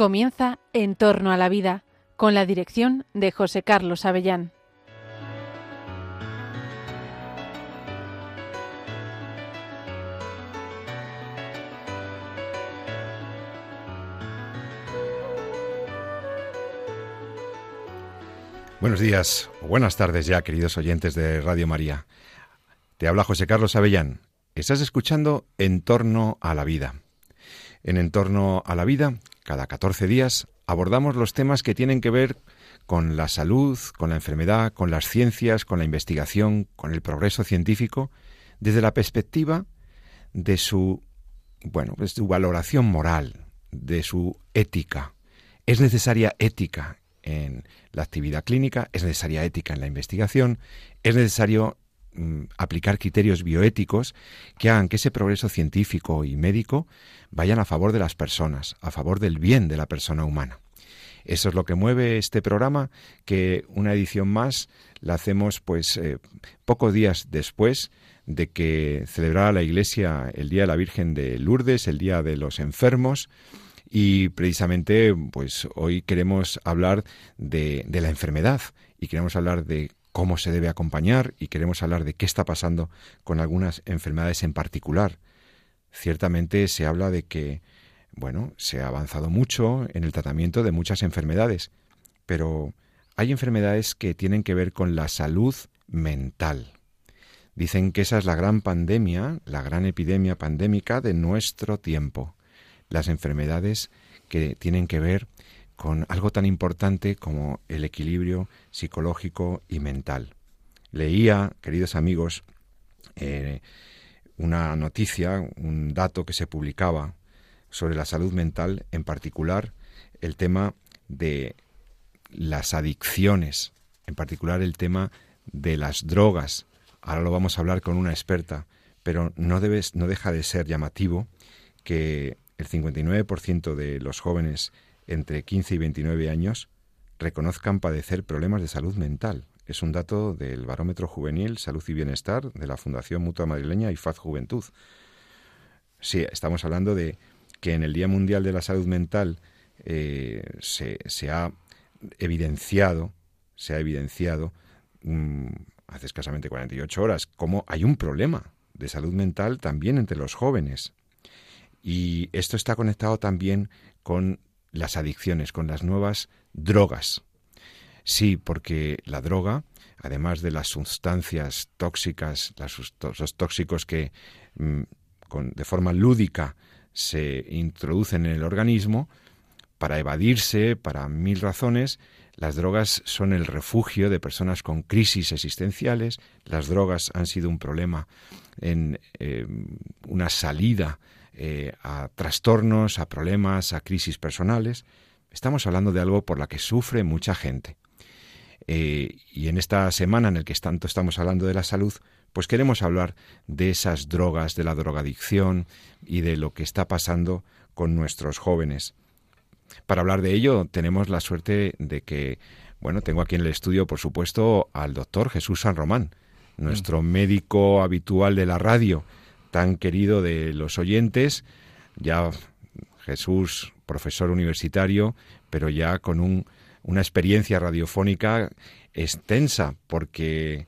Comienza En torno a la vida, con la dirección de José Carlos Avellán. Buenos días o buenas tardes ya, queridos oyentes de Radio María. Te habla José Carlos Avellán. Estás escuchando En torno a la vida. En En torno a la vida, cada 14 días abordamos los temas que tienen que ver con la salud, con la enfermedad, con las ciencias, con la investigación, con el progreso científico, desde la perspectiva de su, bueno, de su valoración moral, de su ética. Es necesaria ética en la actividad clínica, es necesaria ética en la investigación, es necesario aplicar criterios bioéticos que hagan que ese progreso científico y médico vayan a favor de las personas, a favor del bien de la persona humana. Eso es lo que mueve este programa, que una edición más la hacemos pues eh, pocos días después de que celebrara la Iglesia el Día de la Virgen de Lourdes, el Día de los Enfermos, y precisamente pues hoy queremos hablar de, de la enfermedad y queremos hablar de cómo se debe acompañar y queremos hablar de qué está pasando con algunas enfermedades en particular. Ciertamente se habla de que, bueno, se ha avanzado mucho en el tratamiento de muchas enfermedades, pero hay enfermedades que tienen que ver con la salud mental. Dicen que esa es la gran pandemia, la gran epidemia pandémica de nuestro tiempo. Las enfermedades que tienen que ver con algo tan importante como el equilibrio psicológico y mental. Leía, queridos amigos, eh, una noticia, un dato que se publicaba sobre la salud mental, en particular el tema de las adicciones, en particular el tema de las drogas. Ahora lo vamos a hablar con una experta, pero no, debes, no deja de ser llamativo que el 59% de los jóvenes entre 15 y 29 años reconozcan padecer problemas de salud mental. Es un dato del Barómetro Juvenil, Salud y Bienestar de la Fundación Mutua Madrileña y Faz Juventud. Sí, estamos hablando de que en el Día Mundial de la Salud Mental eh, se, ha evidenciado, se ha evidenciado mm, hace escasamente 48 horas, cómo hay un problema de salud mental también entre los jóvenes. Y esto está conectado también con las adicciones, con las nuevas drogas. Sí, porque la droga, además de las sustancias tóxicas, los tóxicos que mm, de forma lúdica se introducen en el organismo, para evadirse, para mil razones, las drogas son el refugio de personas con crisis existenciales, las drogas han sido un problema en eh, una salida eh, a trastornos, a problemas, a crisis personales. Estamos hablando de algo por la que sufre mucha gente. Eh, y en esta semana en la que tanto estamos hablando de la salud, pues queremos hablar de esas drogas, de la drogadicción y de lo que está pasando con nuestros jóvenes. Para hablar de ello tenemos la suerte de que, bueno, tengo aquí en el estudio, por supuesto, al doctor Jesús San Román, nuestro mm. médico habitual de la radio, tan querido de los oyentes, ya Jesús, profesor universitario, pero ya con un una experiencia radiofónica extensa, porque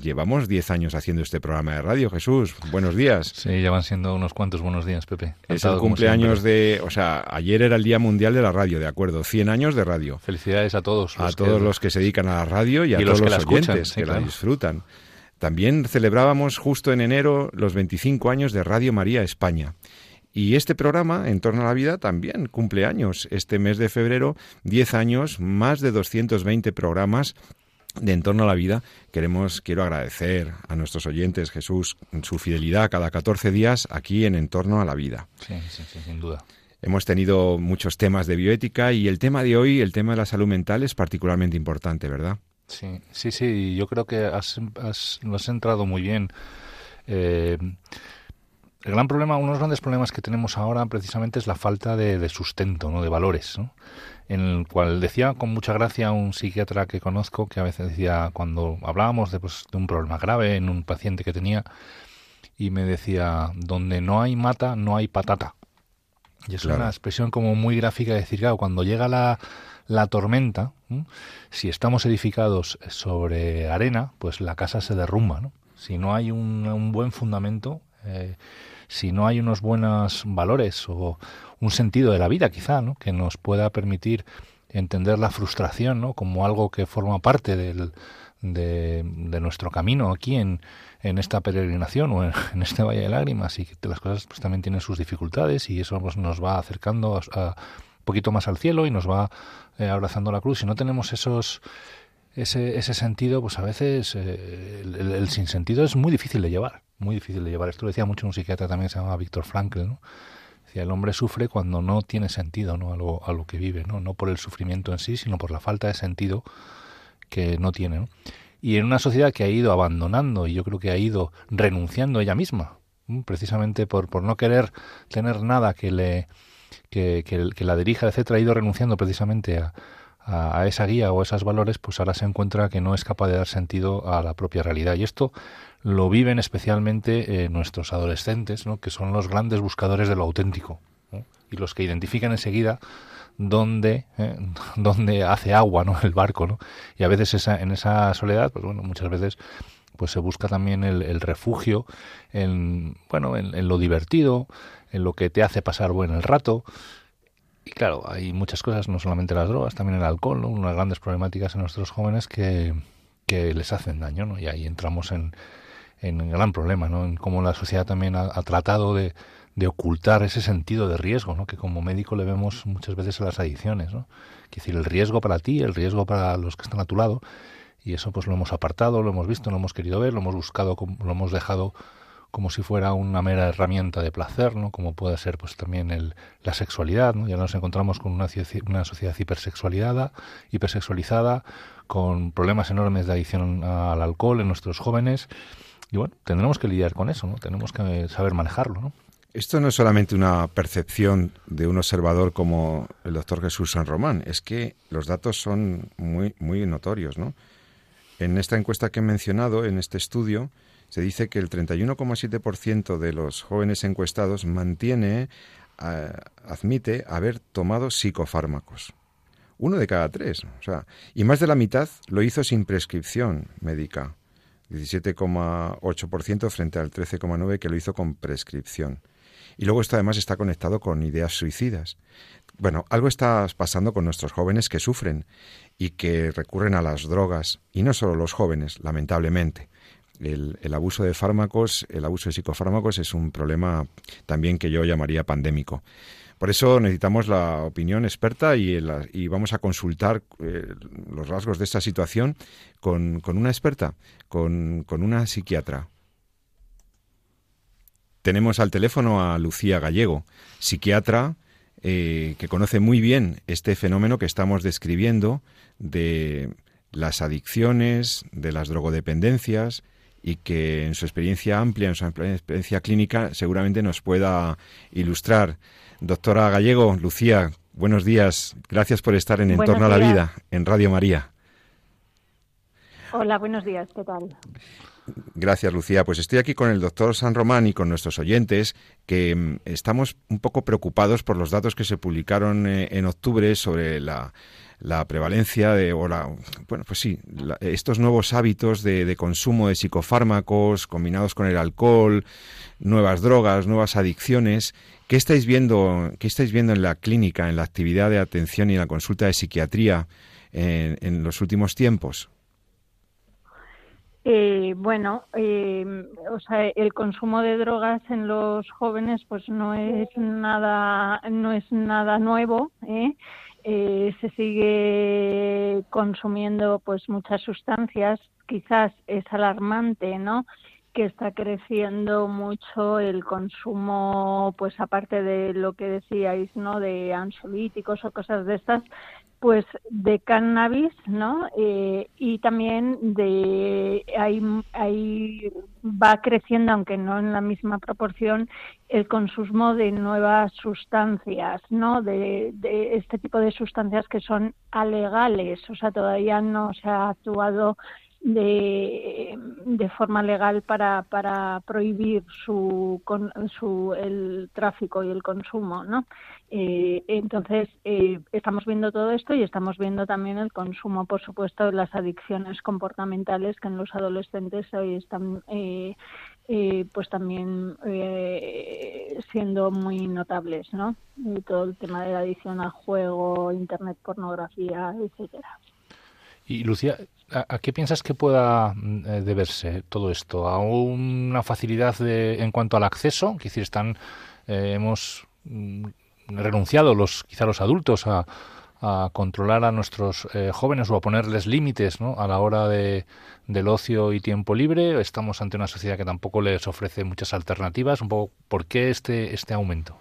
llevamos 10 años haciendo este programa de radio, Jesús. Buenos días. Sí, ya van siendo unos cuantos buenos días, Pepe. Es el cumpleaños de... O sea, ayer era el Día Mundial de la Radio, ¿de acuerdo? 100 años de radio. Felicidades a todos. A todos los que se dedican a la radio y a todos los, oyentes que la disfrutan. También celebrábamos justo en enero los 25 años de Radio María España. Y este programa, En torno a la vida, también cumple años. Este mes de febrero, 10 años, más de 220 programas de En torno a la vida. Queremos, quiero agradecer a nuestros oyentes, Jesús, su fidelidad cada 14 días aquí en En torno a la vida. Sí, sí, sí, sin duda. Hemos tenido muchos temas de bioética y el tema de hoy, el tema de la salud mental, es particularmente importante, ¿verdad? Sí, sí, sí, yo creo que has, has, lo has entrado muy bien. Eh, el gran problema, uno de los grandes problemas que tenemos ahora precisamente es la falta de, sustento, ¿no? de valores, en el cual decía con mucha gracia un psiquiatra que conozco que a veces decía cuando hablábamos de, pues, de un problema grave en un paciente que tenía y me decía donde no hay mata no hay patata Y es una expresión como muy gráfica de decir, claro, cuando llega la, la tormenta, si estamos edificados sobre arena, pues la casa se derrumba, ¿no? Si no hay un, buen fundamento, eh, si no hay unos buenos valores o un sentido de la vida, quizá, ¿no? Que nos pueda permitir entender la frustración, ¿no? Como algo que forma parte del, de, nuestro camino aquí en, en esta peregrinación o en, este Valle de Lágrimas y que las cosas pues, también tienen sus dificultades y eso pues, nos va acercando a, un poquito más al cielo y nos va eh, abrazando la cruz. Si no tenemos esos ese, sentido, pues a veces eh, el, sinsentido es muy difícil de llevar, muy difícil de llevar. Esto lo decía mucho un psiquiatra también, se llama Víctor Frankl, ¿no? Decía, el hombre sufre cuando no tiene sentido ¿no? A, lo, a lo que vive, ¿no? no por el sufrimiento en sí, sino por la falta de sentido que no tiene. y en una sociedad que ha ido abandonando y yo creo que ha ido renunciando ella misma, precisamente por, por no querer tener nada que le que, que, la dirija, etcétera, ha ido renunciando precisamente a, esa guía o a esos valores, pues ahora se encuentra que no es capaz de dar sentido a la propia realidad. Y esto lo viven especialmente eh, nuestros adolescentes, ¿no? que son los grandes buscadores de lo auténtico y los que identifican enseguida donde, eh, donde hace agua ¿no? el barco. ¿no? Y a veces esa, en esa soledad, pues bueno, muchas veces pues se busca también el, refugio en, bueno, en, lo divertido, en lo que te hace pasar buen el rato. Y claro, hay muchas cosas, no solamente las drogas, también el alcohol, ¿no? unas grandes problemáticas en nuestros jóvenes que, que les hacen daño, ¿no? Y ahí entramos en, en gran problema, ¿no? En cómo la sociedad también ha tratado de, de ocultar ese sentido de riesgo, ¿no? que como médico le vemos muchas veces a las adicciones. ¿no? Es decir, el riesgo para ti, el riesgo para los que están a tu lado, y eso pues lo hemos apartado, lo hemos visto, lo hemos querido ver, lo hemos buscado, lo hemos dejado como si fuera una mera herramienta de placer, ¿no? como puede ser pues también el, la sexualidad. ¿no? Ya nos encontramos con una, una sociedad hipersexualizada, hipersexualizada, con problemas enormes de adicción al alcohol en nuestros jóvenes. Y bueno, tendremos que lidiar con eso, ¿no? tenemos que saber manejarlo. ¿no? Esto no es solamente una percepción de un observador como el doctor Jesús San Román, es que los datos son muy, muy notorios. ¿no? En esta encuesta que he mencionado, en este estudio, se dice que el 31,7% de los jóvenes encuestados mantiene, admite haber tomado psicofármacos. Uno de cada tres. O sea, y más de la mitad lo hizo sin prescripción médica. 17,8% frente al 13,9% que lo hizo con prescripción. Y luego esto además está conectado con ideas suicidas. Bueno, algo está pasando con nuestros jóvenes que sufren y que recurren a las drogas, y no solo los jóvenes, lamentablemente. El, abuso de fármacos, el abuso de psicofármacos es un problema también que yo llamaría pandémico. Por eso necesitamos la opinión experta y, vamos a consultar eh, los rasgos de esta situación con, una experta, con una psiquiatra. Tenemos al teléfono a Lucía Gallego, psiquiatra eh, que conoce muy bien este fenómeno que estamos describiendo de las adicciones, de las drogodependencias y que en su experiencia amplia, en su experiencia clínica, seguramente nos pueda ilustrar. Doctora Gallego, Lucía, buenos días. Gracias por estar en Entorno a la Vida, en Radio María. Hola, buenos días. ¿Qué tal? Gracias, Lucía. Pues estoy aquí con el doctor San Román y con nuestros oyentes, que mm, estamos un poco preocupados por los datos que se publicaron eh, en octubre sobre la, prevalencia de, o bueno, pues sí, estos nuevos hábitos de, consumo de psicofármacos combinados con el alcohol, nuevas drogas, nuevas adicciones. ¿Qué estáis viendo, qué estáis viendo en la clínica, en la actividad de atención y en la consulta de psiquiatría en los últimos tiempos? Eh, bueno, eh, o sea, el consumo de drogas en los jóvenes, pues no es nada, no es nada nuevo. ¿eh? Eh, se sigue consumiendo, pues muchas sustancias. Quizás es alarmante, ¿no? que está creciendo mucho el consumo, pues aparte de lo que decíais, ¿no? De ansiolíticos o cosas de estas, pues de cannabis, ¿no? Eh, y también de ahí, ahí va creciendo, aunque no en la misma proporción, el consumo de nuevas sustancias, ¿no? De, de este tipo de sustancias que son alegales, o sea, todavía no se ha actuado de, forma legal para, para prohibir su, su, el tráfico y el consumo, ¿no? Eh, entonces, eh, estamos viendo todo esto y estamos viendo también el consumo, por supuesto, de las adicciones comportamentales que en los adolescentes hoy están eh, pues también siendo muy notables, ¿no? todo el tema de la adicción al juego, internet, pornografía, etcétera. Y Lucía, ¿a, qué piensas que pueda mm, deberse todo esto? ¿A una facilidad de, en cuanto al acceso? Que decir, están, hemos mm, renunciado los quizá los adultos a, controlar a nuestros eh, jóvenes o a ponerles límites ¿no? a la hora de, del ocio y tiempo libre. Estamos ante una sociedad que tampoco les ofrece muchas alternativas. Un poco, ¿por qué este, este aumento?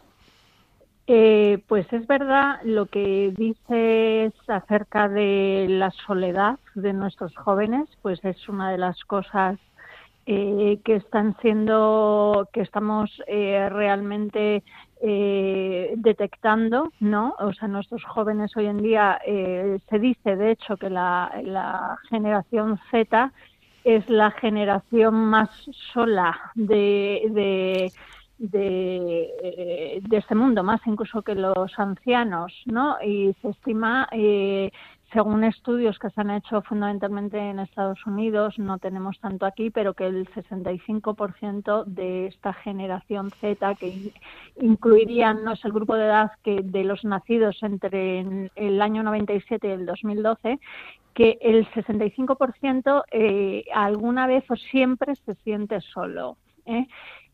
Eh, pues es verdad lo que dices acerca de la soledad de nuestros jóvenes, pues es una de las cosas eh, que están siendo, que estamos realmente eh, detectando, ¿no? O sea, nuestros jóvenes hoy en día eh, se dice, de hecho, que la, generación Z es la generación más sola de, de, este mundo, más incluso que los ancianos, ¿no? Y se estima eh, según estudios que se han hecho fundamentalmente en Estados Unidos, no tenemos tanto aquí, pero que el 65% de esta generación Z, que incluirían, no es el grupo de edad que de los nacidos entre el año 97 y el 2012, que el 65% eh, alguna vez o siempre se siente solo. ¿eh?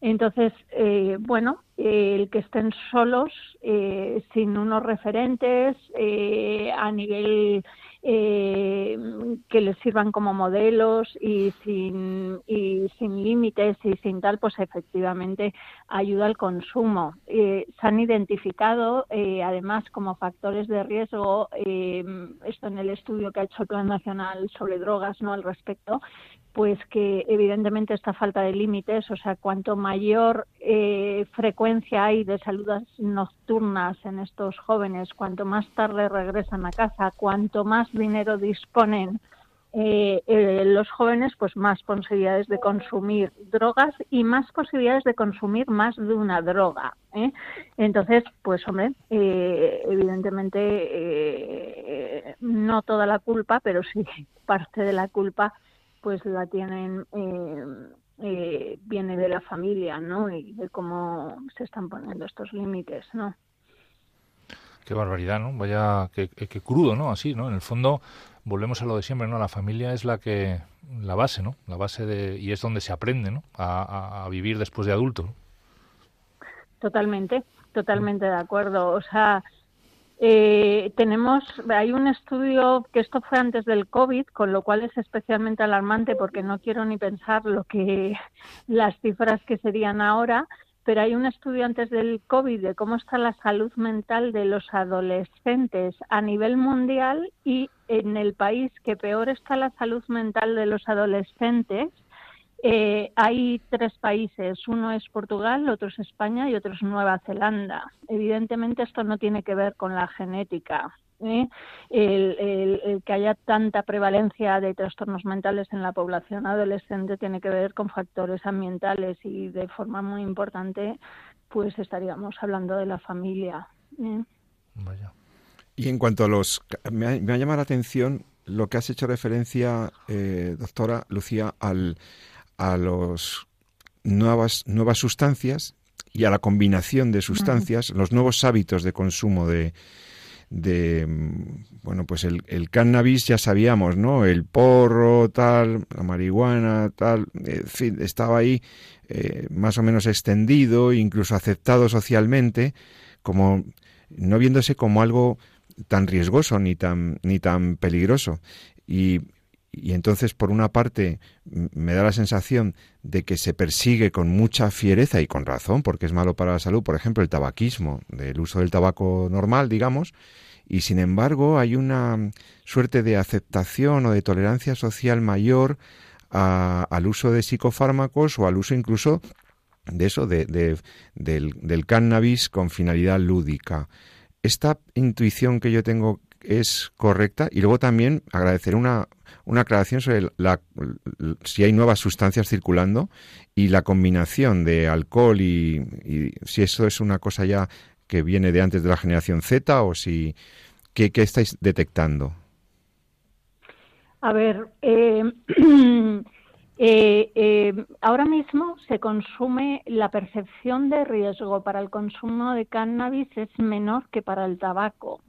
Entonces, eh, bueno, el que estén solos, eh, sin unos referentes eh, a nivel que les sirvan como modelos y sin, y sin límites y sin tal, pues efectivamente ayuda al consumo. se han identificado además como factores de riesgo, esto en el estudio que ha hecho el Plan Nacional sobre Drogas no al respecto, pues que evidentemente esta falta de límites, o sea, cuanto mayor eh, frecuencia hay de saludas nocturnas en estos jóvenes, cuanto más tarde regresan a casa, cuanto más dinero disponen eh, eh, los jóvenes, pues más posibilidades de consumir drogas y más posibilidades de consumir más de una droga. Entonces, pues hombre, evidentemente no toda la culpa, pero sí parte de la culpa pues la tienen eh, eh, viene de la familia, ¿no? Y de cómo se están poniendo estos límites, ¿no? Qué barbaridad, ¿no? Vaya, qué, crudo, ¿no? Así, ¿no? En el fondo, volvemos a lo de siempre, ¿no? La familia es la que, la base, ¿no? La base de, y es donde se aprende, ¿no? A, a vivir después de adulto. Totalmente, totalmente de acuerdo. O sea, eh, tenemos, hay un estudio que esto fue antes del COVID, con lo cual es especialmente alarmante porque no quiero ni pensar lo que las cifras que serían ahora, pero hay un estudio antes del COVID de cómo está la salud mental de los adolescentes a nivel mundial y en el país que peor está la salud mental de los adolescentes eh, hay tres países, uno es Portugal, otro es España y otro es Nueva Zelanda. Evidentemente esto no tiene que ver con la genética. ¿eh? El, que haya tanta prevalencia de trastornos mentales en la población adolescente tiene que ver con factores ambientales y de forma muy importante pues estaríamos hablando de la familia. ¿eh? Y en cuanto a los... Me ha, me ha, llamado la atención lo que has hecho referencia, doctora Lucía, al a las nuevas, nuevas sustancias y a la combinación de sustancias, los nuevos hábitos de consumo de, de bueno, pues el, el, cannabis ya sabíamos, ¿no? El porro, tal, la marihuana, tal, en fin, estaba ahí eh, más o menos extendido, incluso aceptado socialmente, como no viéndose como algo tan riesgoso ni tan, ni tan peligroso. Y y entonces, por una parte, me da la sensación de que se persigue con mucha fiereza y con razón, porque es malo para la salud, por ejemplo, el tabaquismo, del uso del tabaco normal, digamos, y sin embargo hay una suerte de aceptación o de tolerancia social mayor al uso de psicofármacos o al uso incluso de eso, de, del, del cannabis con finalidad lúdica. Esta intuición que yo tengo es correcta y luego también agradecer una, una aclaración sobre la, si hay nuevas sustancias circulando y la combinación de alcohol y, si eso es una cosa ya que viene de antes de la generación Z o si qué, estáis detectando. A ver, eh, eh, eh, ahora mismo se consume, la percepción de riesgo para el consumo de cannabis es menor que para el tabaco.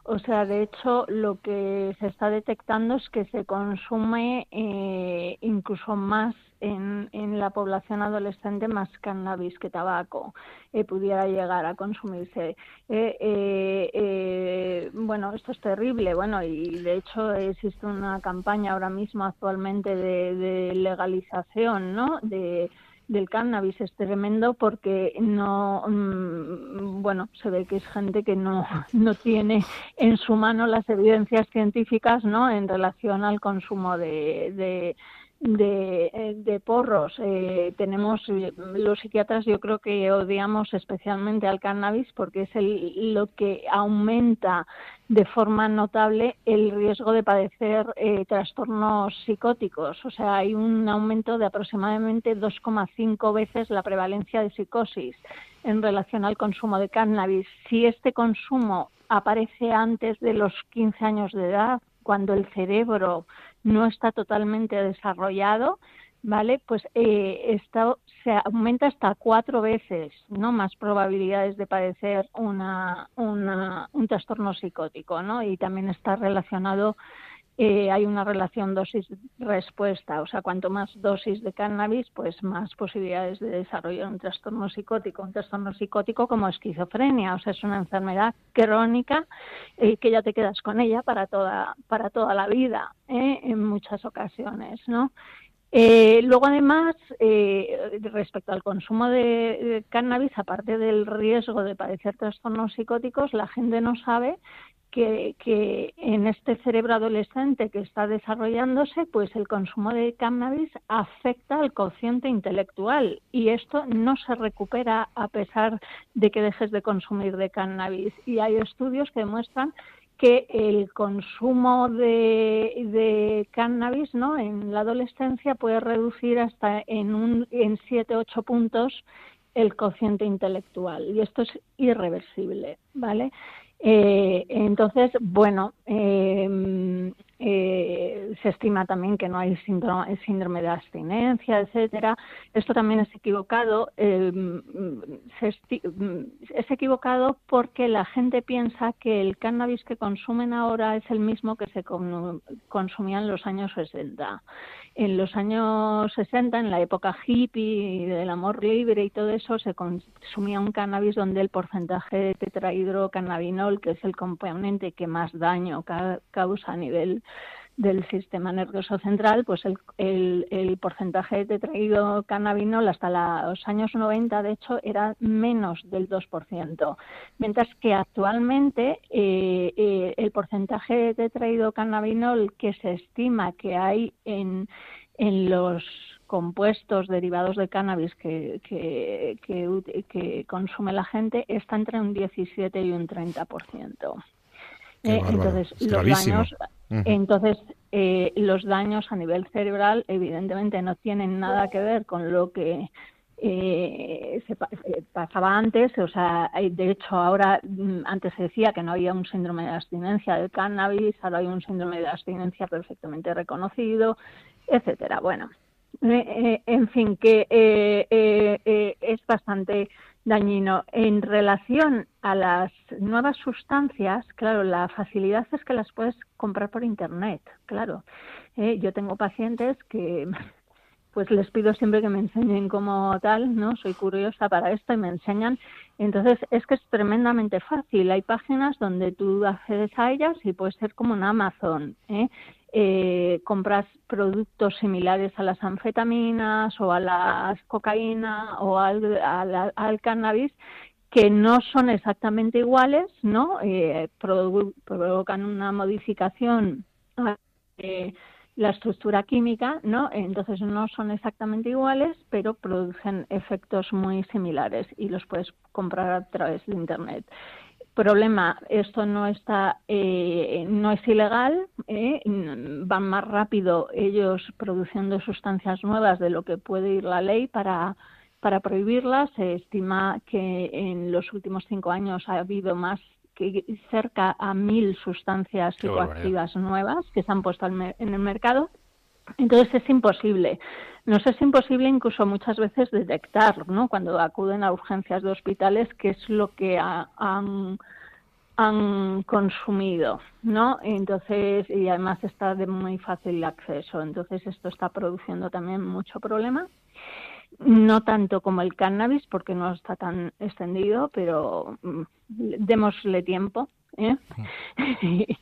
¿Eh? O sea, de hecho, lo que se está detectando es que se consume eh, incluso más en, en, la población adolescente más cannabis que tabaco eh, pudiera llegar a consumirse. Eh, bueno, esto es terrible. Bueno, y de hecho existe una campaña ahora mismo actualmente de, de legalización, ¿no? De del cannabis es tremendo porque no, mm, bueno, se ve que es gente que no, no tiene en su mano las evidencias científicas, ¿no? En relación al consumo de, de, eh, de porros. Eh, tenemos, eh, los psiquiatras yo creo que odiamos especialmente al cannabis porque es el, lo que aumenta de forma notable el riesgo de padecer trastornos psicóticos. O sea, hay un aumento de aproximadamente 2,5 veces la prevalencia de psicosis en relación al consumo de cannabis. Si este consumo aparece antes de los 15 años de edad, cuando el cerebro no está totalmente desarrollado, ¿vale? Pues eh, esto se aumenta hasta cuatro veces, ¿no? Más probabilidades de padecer una, una, un trastorno psicótico, ¿no? Y también está relacionado eh, hay una relación dosis-respuesta, o sea, cuanto más dosis de cannabis, pues más posibilidades de desarrollar un trastorno psicótico. Un trastorno psicótico como esquizofrenia, o sea, es una enfermedad crónica eh, que ya te quedas con ella para toda, para toda la vida, ¿eh? en muchas ocasiones, ¿no? luego, además, respecto al consumo de, cannabis, aparte del riesgo de padecer trastornos psicóticos, la gente no sabe que, en este cerebro adolescente que está desarrollándose, pues el consumo de cannabis afecta al cociente intelectual y esto no se recupera a pesar de que dejes de consumir de cannabis. Y hay estudios que demuestran que el consumo de, cannabis ¿no? en la adolescencia puede reducir hasta en, un, en 7-8 puntos el cociente intelectual y esto es irreversible, ¿vale? Eh, entonces, bueno, eh, eh, se estima también que no hay síndrome, de abstinencia, etcétera. Esto también es equivocado. es equivocado porque la gente piensa que el cannabis que consumen ahora es el mismo que se consumía en los años 60 en los años 60, en la época hippie del amor libre y todo eso, se consumía un cannabis donde el porcentaje de tetrahidrocannabinol, que es el componente que más daño causa a nivel del sistema nervioso central, pues el, el, porcentaje de tetrahidrocannabinol hasta los años 90, de hecho, era menos del 2%, mientras que actualmente eh, eh, el porcentaje de tetrahidrocannabinol que se estima que hay en, en los compuestos derivados de cannabis que, que, que, consume la gente está entre un 17 y un 30%. Eh, entonces, los daños, entonces eh, los daños a nivel cerebral evidentemente no tienen nada que ver con lo que eh, se pasaba antes, o sea, de hecho ahora mm, antes se decía que no había un síndrome de abstinencia del cannabis, ahora hay un síndrome de abstinencia perfectamente reconocido, etcétera. Bueno, en fin, que es bastante dañino. En relación a las nuevas sustancias, claro, la facilidad es que las puedes comprar por internet, claro. Eh, yo tengo pacientes que pues les pido siempre que me enseñen como tal, ¿no? Soy curiosa para esto y me enseñan. Entonces, es que es tremendamente fácil. Hay páginas donde tú accedes a ellas y puede ser como un Amazon, ¿eh? eh, compras productos similares a las anfetaminas o a la cocaína o al, cannabis que no son exactamente iguales, ¿no? Eh, provocan una modificación de la estructura química, ¿no? Entonces no son exactamente iguales, pero producen efectos muy similares y los puedes comprar a través de internet. problema, esto no está, eh, no es ilegal, eh, van más rápido ellos produciendo sustancias nuevas de lo que puede ir la ley para, para prohibirlas. Se estima que en los últimos cinco años ha habido más que cerca a mil sustancias psicoactivas nuevas que se han puesto en el mercado. Entonces es imposible. Nos es imposible incluso muchas veces detectar, ¿no? Cuando acuden a urgencias de hospitales, qué es lo que han, han consumido, ¿no? Entonces, y además está de muy fácil acceso. Entonces, esto está produciendo también mucho problema. No tanto como el cannabis, porque no está tan extendido, pero mm, démosle tiempo. ¿eh?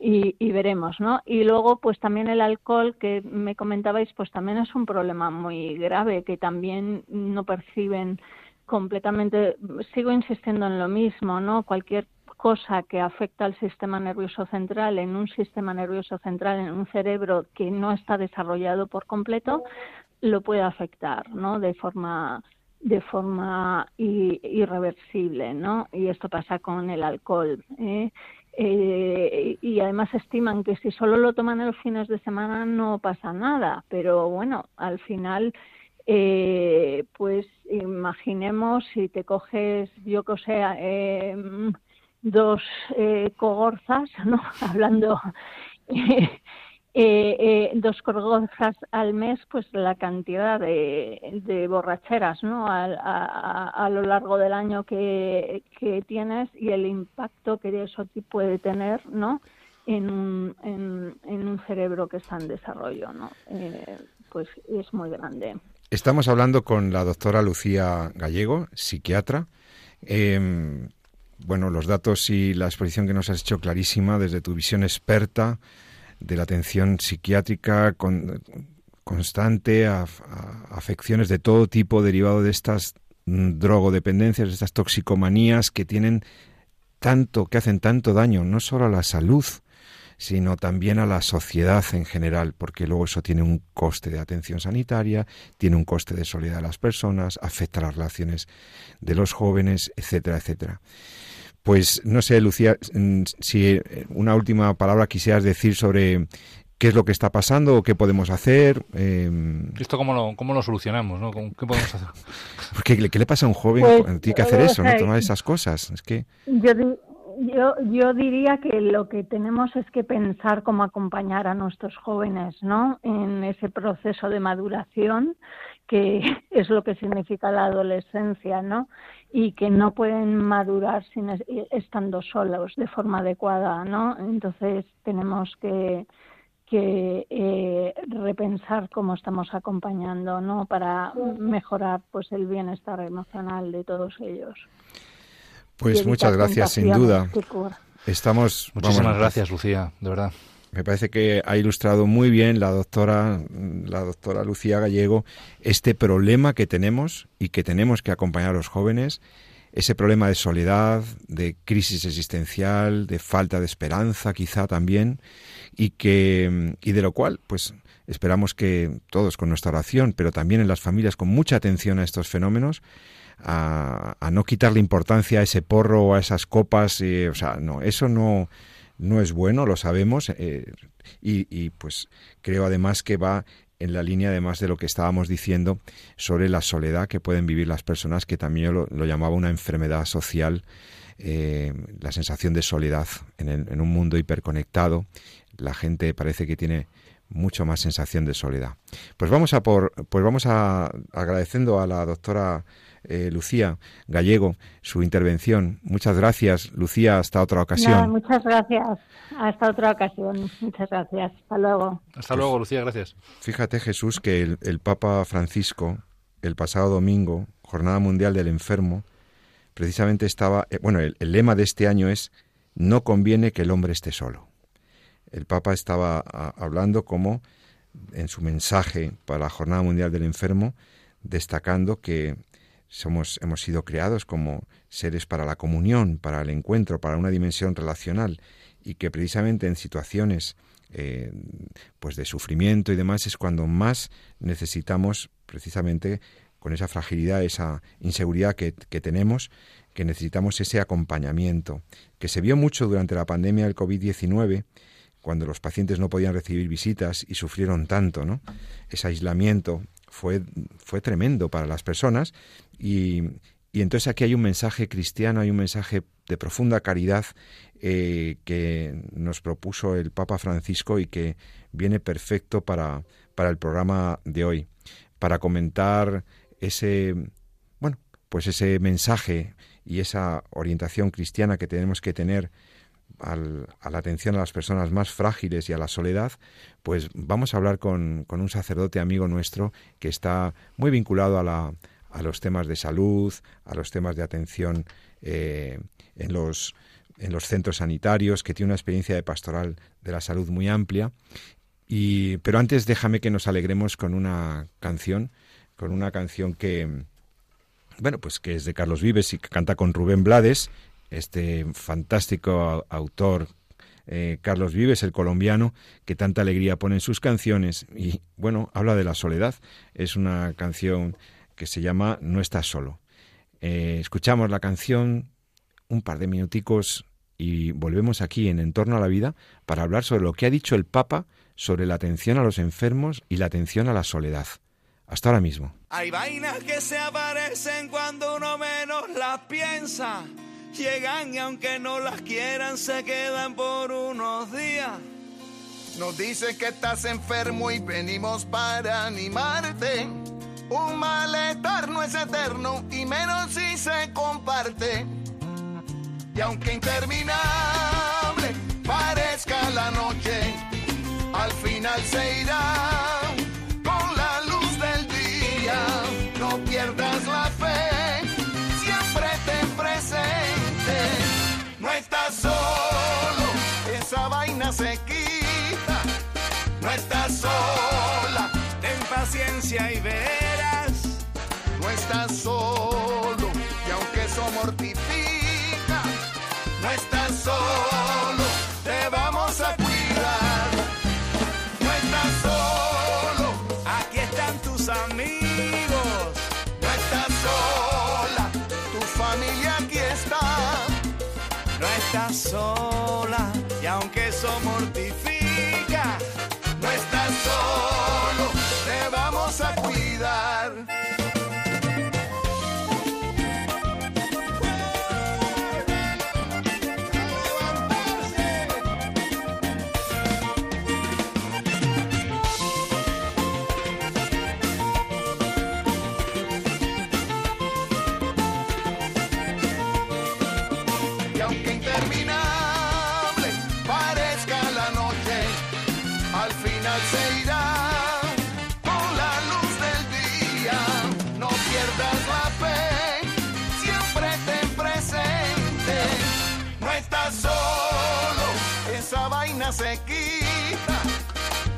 y, veremos, ¿no? Y luego, pues también el alcohol que me comentabais, pues también es un problema muy grave que también no perciben completamente. Sigo insistiendo en lo mismo, ¿no? Cualquier cosa que afecta al sistema nervioso central en un sistema nervioso central en un cerebro que no está desarrollado por completo lo puede afectar, ¿no? De forma de forma irreversible, ¿no? Y esto pasa con el alcohol. ¿eh? Eh, y además estiman que si solo lo toman en los fines de semana no pasa nada, pero bueno, al final, eh, pues imaginemos si te coges, yo que sé, eh, dos cogorzas, ¿no? Hablando eh, eh, dos corgojas al mes, pues la cantidad de, borracheras ¿no? A, lo largo del año que, tienes y el impacto que eso puede tener ¿no? en, un, en, un cerebro que está en desarrollo. ¿no? Eh, pues es muy grande. Estamos hablando con la doctora Lucía Gallego, psiquiatra. Em, bueno, los datos y la exposición que nos has hecho clarísima desde tu visión experta de la atención psiquiátrica constante a, afecciones de todo tipo derivado de estas mm, drogodependencias, de estas toxicomanías que tienen tanto, que hacen tanto daño, no solo a la salud, sino también a la sociedad en general, porque luego eso tiene un coste de atención sanitaria, tiene un coste de soledad de las personas, afecta a las relaciones de los jóvenes, etcétera, etcétera. Pues no sé, Lucía, mm, si eh, una última palabra quisieras decir sobre qué es lo que está pasando o qué podemos hacer. Em, ¿Esto cómo lo, cómo lo solucionamos? ¿no? ¿Qué podemos hacer? Porque, ¿qué le pasa a un joven? Pues, Tiene que hacer eso, ¿no? Tomar esas cosas. Es que... Yo, yo, yo diría que lo que tenemos es que pensar cómo acompañar a nuestros jóvenes ¿no? en ese proceso de maduración que es lo que significa la adolescencia, ¿no? Y que no pueden madurar sin estando solos de forma adecuada, ¿no? Entonces tenemos que, que eh, repensar cómo estamos acompañando, ¿no? Para mejorar, pues, el bienestar emocional de todos ellos. Pues muchas gracias, sin duda. Estamos. Muchísimas gracias, Lucía, de verdad. Me parece que ha ilustrado muy bien la doctora, la doctora Lucía Gallego este problema que tenemos y que tenemos que acompañar a los jóvenes, ese problema de soledad, de crisis existencial, de falta de esperanza quizá también, y que y de lo cual pues esperamos que todos con nuestra oración, pero también en las familias con mucha atención a estos fenómenos, a, no quitarle importancia a ese porro o a esas copas, y, o sea, no, eso no no es bueno, lo sabemos, eh, y, pues creo además que va en la línea además de lo que estábamos diciendo sobre la soledad que pueden vivir las personas, que también lo, llamaba una enfermedad social, eh, la sensación de soledad en, en, un mundo hiperconectado. La gente parece que tiene mucho más sensación de soledad. Pues vamos a por, pues vamos a agradeciendo a la doctora eh, Lucía Gallego su intervención. Muchas gracias, Lucía, hasta otra ocasión. muchas gracias, hasta otra ocasión. Muchas gracias, hasta luego. Hasta luego, Lucía, gracias. Fíjate, Jesús, que el, Papa Francisco, el pasado domingo, Jornada Mundial del Enfermo, precisamente estaba, eh, bueno, el, el lema de este año es, no conviene que el hombre esté solo. El Papa estaba hablando como en su mensaje para la Jornada Mundial del Enfermo, destacando que somos, hemos sido creados como seres para la comunión, para el encuentro, para una dimensión relacional y que precisamente en situaciones eh, pues de sufrimiento y demás es cuando más necesitamos precisamente con esa fragilidad, esa inseguridad que, que tenemos, que necesitamos ese acompañamiento, que se vio mucho durante la pandemia del COVID-19, cuando los pacientes no podían recibir visitas y sufrieron tanto, ¿no? Ese aislamiento fue, fue tremendo para las personas. Y, y entonces aquí hay un mensaje cristiano, hay un mensaje de profunda caridad eh, que nos propuso el Papa Francisco y que viene perfecto para, para el programa de hoy, para comentar ese, bueno, pues ese mensaje y esa orientación cristiana que tenemos que tener a la atención a las personas más frágiles y a la soledad, pues vamos a hablar con, con un sacerdote amigo nuestro que está muy vinculado a, la, a los temas de salud, a los temas de atención eh, en, los, en los centros sanitarios, que tiene una experiencia de pastoral de la salud muy amplia. Y, pero antes déjame que nos alegremos con una canción, con una canción que, bueno, pues que es de Carlos Vives y que canta con Rubén Blades, este fantástico autor eh, Carlos Vives, el colombiano, que tanta alegría pone en sus canciones y, bueno, habla de la soledad. Es una canción que se llama No estás solo. Eh, escuchamos la canción un par de minuticos y volvemos aquí en Entorno a la Vida para hablar sobre lo que ha dicho el Papa sobre la atención a los enfermos y la atención a la soledad. Hasta ahora mismo. Hay vainas que se aparecen cuando uno menos las piensa. Llegan y aunque no las quieran se quedan por unos días. Nos dice que estás enfermo y venimos para animarte. Un malestar no es eterno y menos si se comparte. Y aunque interminable parezca la noche, al final se irá se quita, no estás sola, ten paciencia y verás, no estás solo, y aunque eso mortifica, no estás solo, se quita.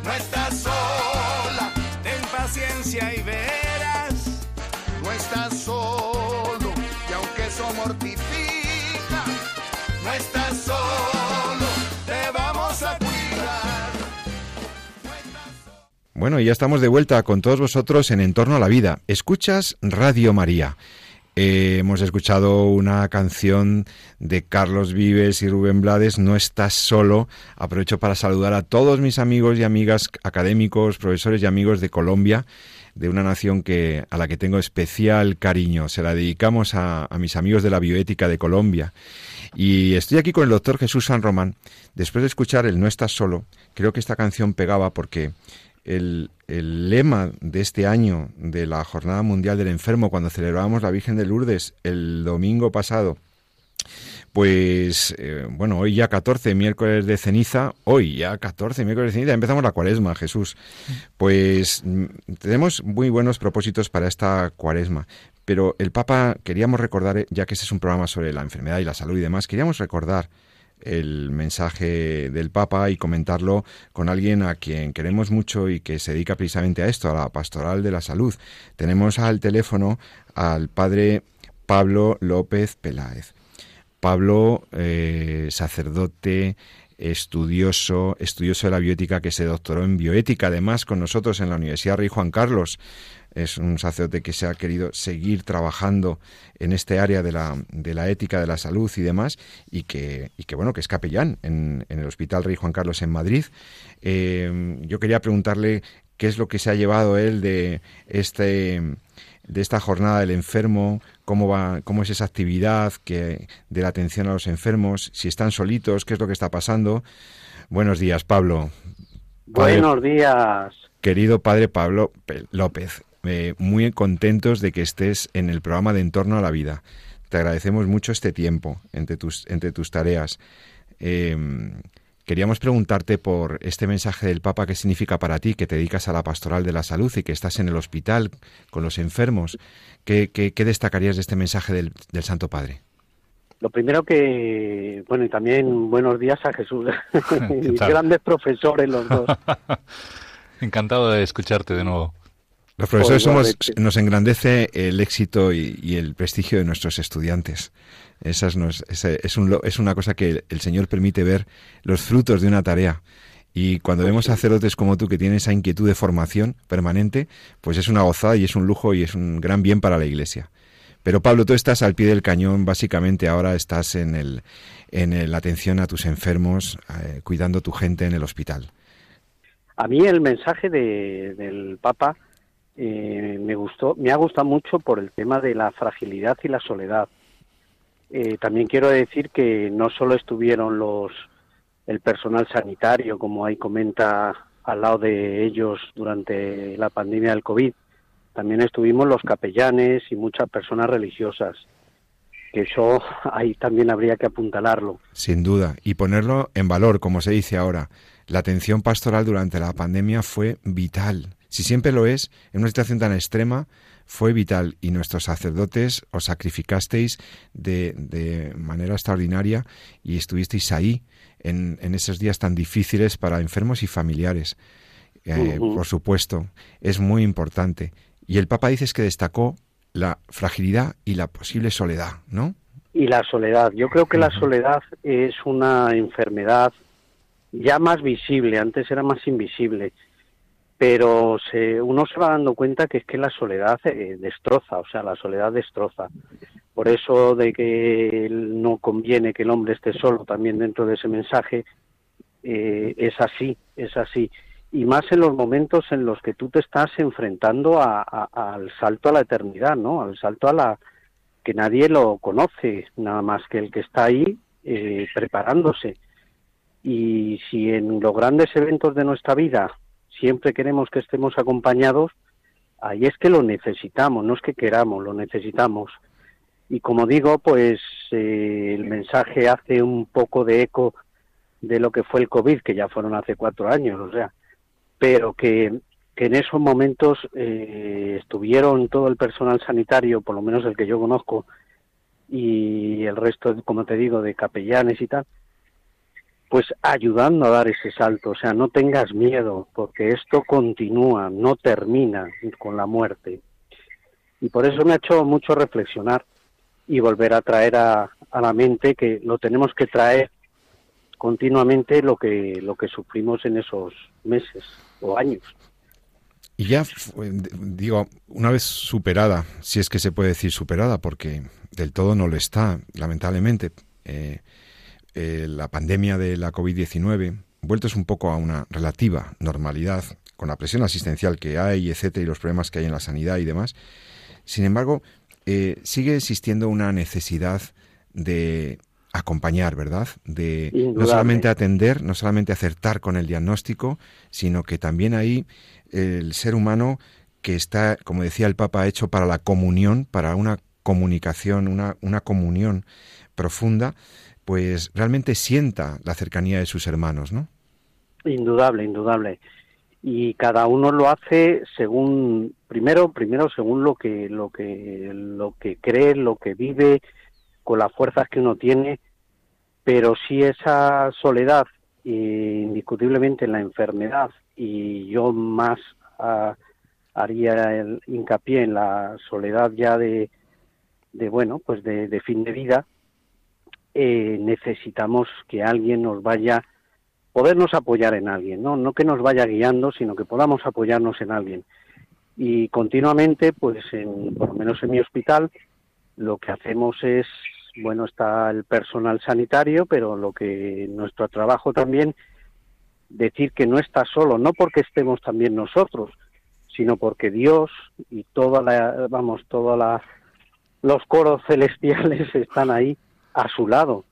No estás sola, ten paciencia y verás. No estás solo, y aunque eso mortifica, no estás solo, te vamos a cuidar. Bueno, y ya estamos de vuelta con todos vosotros en Entorno a la Vida. Escuchas Radio María. Eh, hemos escuchado una canción de Carlos Vives y Rubén Blades, No estás solo. Aprovecho para saludar a todos mis amigos y amigas académicos, profesores y amigos de Colombia, de una nación que, a la que tengo especial cariño. Se la dedicamos a, a mis amigos de la bioética de Colombia. Y estoy aquí con el doctor Jesús San Román. Después de escuchar el No estás solo, creo que esta canción pegaba porque el, lema de este año de la Jornada Mundial del Enfermo, cuando celebramos la Virgen de Lourdes el domingo pasado, pues eh, bueno, hoy ya 14 miércoles de ceniza, hoy ya 14 miércoles de ceniza, empezamos la cuaresma, Jesús. Pues mm, tenemos muy buenos propósitos para esta cuaresma, pero el Papa queríamos recordar, ya que este es un programa sobre la enfermedad y la salud y demás, queríamos recordar el mensaje del Papa y comentarlo con alguien a quien queremos mucho y que se dedica precisamente a esto, a la pastoral de la salud. Tenemos al teléfono al padre Pablo López Peláez. Pablo, eh, sacerdote, estudioso, estudioso de la bioética que se doctoró en bioética, además con nosotros en la Universidad Rey Juan Carlos. Es un sacerdote que se ha querido seguir trabajando en este área de la, de la ética de la salud y demás, y que, y que bueno, que es capellán en, en el Hospital Rey Juan Carlos en Madrid. Eh, yo quería preguntarle qué es lo que se ha llevado él de este de esta jornada del enfermo, cómo va, cómo es esa actividad que de la atención a los enfermos, si están solitos, qué es lo que está pasando. Buenos días, Pablo. Buenos días. Querido padre Pablo López, eh, muy contentos de que estés en el programa de Entorno a la Vida. Te agradecemos mucho este tiempo entre tus, entre tus tareas. Eh, Queríamos preguntarte por este mensaje del Papa, ¿qué significa para ti que te dedicas a la pastoral de la salud y que estás en el hospital con los enfermos? ¿Qué, destacarías de este mensaje del, Santo Padre? Lo primero que, bueno, y también buenos días a Jesús. Grandes profesores los dos. Encantado de escucharte de nuevo. Los profesores somos, nos engrandece el éxito y, el prestigio de nuestros estudiantes. Esa es, es, un, es, una cosa que el Señor permite ver los frutos de una tarea. Y cuando vemos sacerdotes como tú que tienen esa inquietud de formación permanente, pues es una gozada y es un lujo y es un gran bien para la Iglesia. Pero Pablo, tú estás al pie del cañón, básicamente ahora estás en, el, en la atención a tus enfermos, eh, cuidando a tu gente en el hospital. A mí el mensaje del Papa eh, me gustó, me ha gustado mucho por el tema de la fragilidad y la soledad. Eh, también quiero decir que no solo estuvieron los el personal sanitario, como ahí comenta, al lado de ellos durante la pandemia del COVID, también estuvimos los capellanes y muchas personas religiosas. Que eso ahí también habría que apuntalarlo. Sin duda, y ponerlo en valor, como se dice ahora. La atención pastoral durante la pandemia fue vital. Si siempre lo es, en una situación tan extrema, fue vital y nuestros sacerdotes os sacrificasteis de, de manera extraordinaria y estuvisteis ahí en, en, esos días tan difíciles para enfermos y familiares. Eh, por supuesto, es muy importante. Y el Papa dices que destacó la fragilidad y la posible soledad, ¿no? Y la soledad. Yo creo que la soledad es una enfermedad ya más visible, antes era más invisible pero se, uno se va dando cuenta que es que la soledad eh, destroza, o sea, la soledad destroza. Por eso de que no conviene que el hombre esté solo también dentro de ese mensaje, eh, es así, es así. Y más en los momentos en los que tú te estás enfrentando al salto a la eternidad, ¿no? Al salto a la que nadie lo conoce, nada más que el que está ahí eh, preparándose. Y si en los grandes eventos de nuestra vida siempre queremos que estemos acompañados, ahí es que lo necesitamos, no es que queramos, lo necesitamos. Y como digo, pues eh, el mensaje hace un poco de eco de lo que fue el COVID, que ya fueron hace cuatro años, o sea, pero que, en esos momentos eh, estuvieron todo el personal sanitario, por lo menos el que yo conozco, y el resto, como te digo, de capellanes y tal, pues ayudando a dar ese salto, o sea, no tengas miedo, porque esto continúa, no termina con la muerte. Y por eso me ha hecho mucho reflexionar y volver a traer a, la mente que lo tenemos que traer continuamente lo que lo que sufrimos en esos meses o años. Y ya, digo, una vez superada, si es que se puede decir superada, porque del todo no lo está, lamentablemente, eh, eh, la pandemia de la COVID-19, vueltos un poco a una relativa normalidad, con la presión asistencial que hay, etcétera, y los problemas que hay en la sanidad y demás, sin embargo, eh, sigue existiendo una necesidad de acompañar, ¿verdad? De no solamente atender, no solamente acertar con el diagnóstico, sino que también ahí el ser humano que está, como decía el Papa, hecho para la comunión, para una comunicación, una, una comunión profunda, pues realmente sienta la cercanía de sus hermanos, ¿no? Indudable, indudable. Y cada uno lo hace según primero, primero según lo que lo que lo que cree, lo que vive, con las fuerzas que uno tiene, pero si esa soledad indiscutiblemente en la enfermedad y yo más ah, haría el hincapié en la soledad ya de, de bueno pues de fin de vida eh, necesitamos que alguien nos vaya, podernos apoyar en alguien, ¿no? No que nos vaya guiando, sino que podamos apoyarnos en alguien. Y continuamente, pues en, por lo menos en mi hospital, lo que hacemos es, bueno, está el personal sanitario, pero lo que nuestro trabajo también decir que no está solo, no porque estemos también nosotros, sino porque Dios y toda la, vamos, toda la, los coros celestiales están ahí a su lado.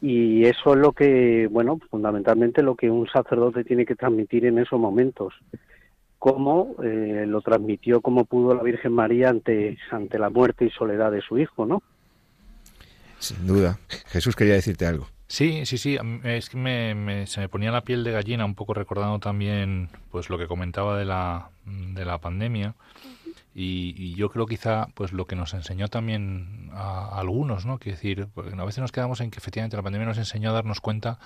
Y eso es lo que, bueno, fundamentalmente lo que un sacerdote tiene que transmitir en esos momentos. Cómo eh, lo transmitió, como pudo la Virgen María ante, ante la muerte y soledad de su hijo, ¿no? Sin duda. Jesús quería decirte algo. Sí, sí, sí. Es que me, se me ponía la piel de gallina, un poco recordando también pues lo que comentaba de la, de la pandemia. Y, yo creo quizá pues lo que nos enseñó también a, algunos, ¿no? Que decir, a veces nos quedamos en que efectivamente la pandemia nos enseñó a darnos cuenta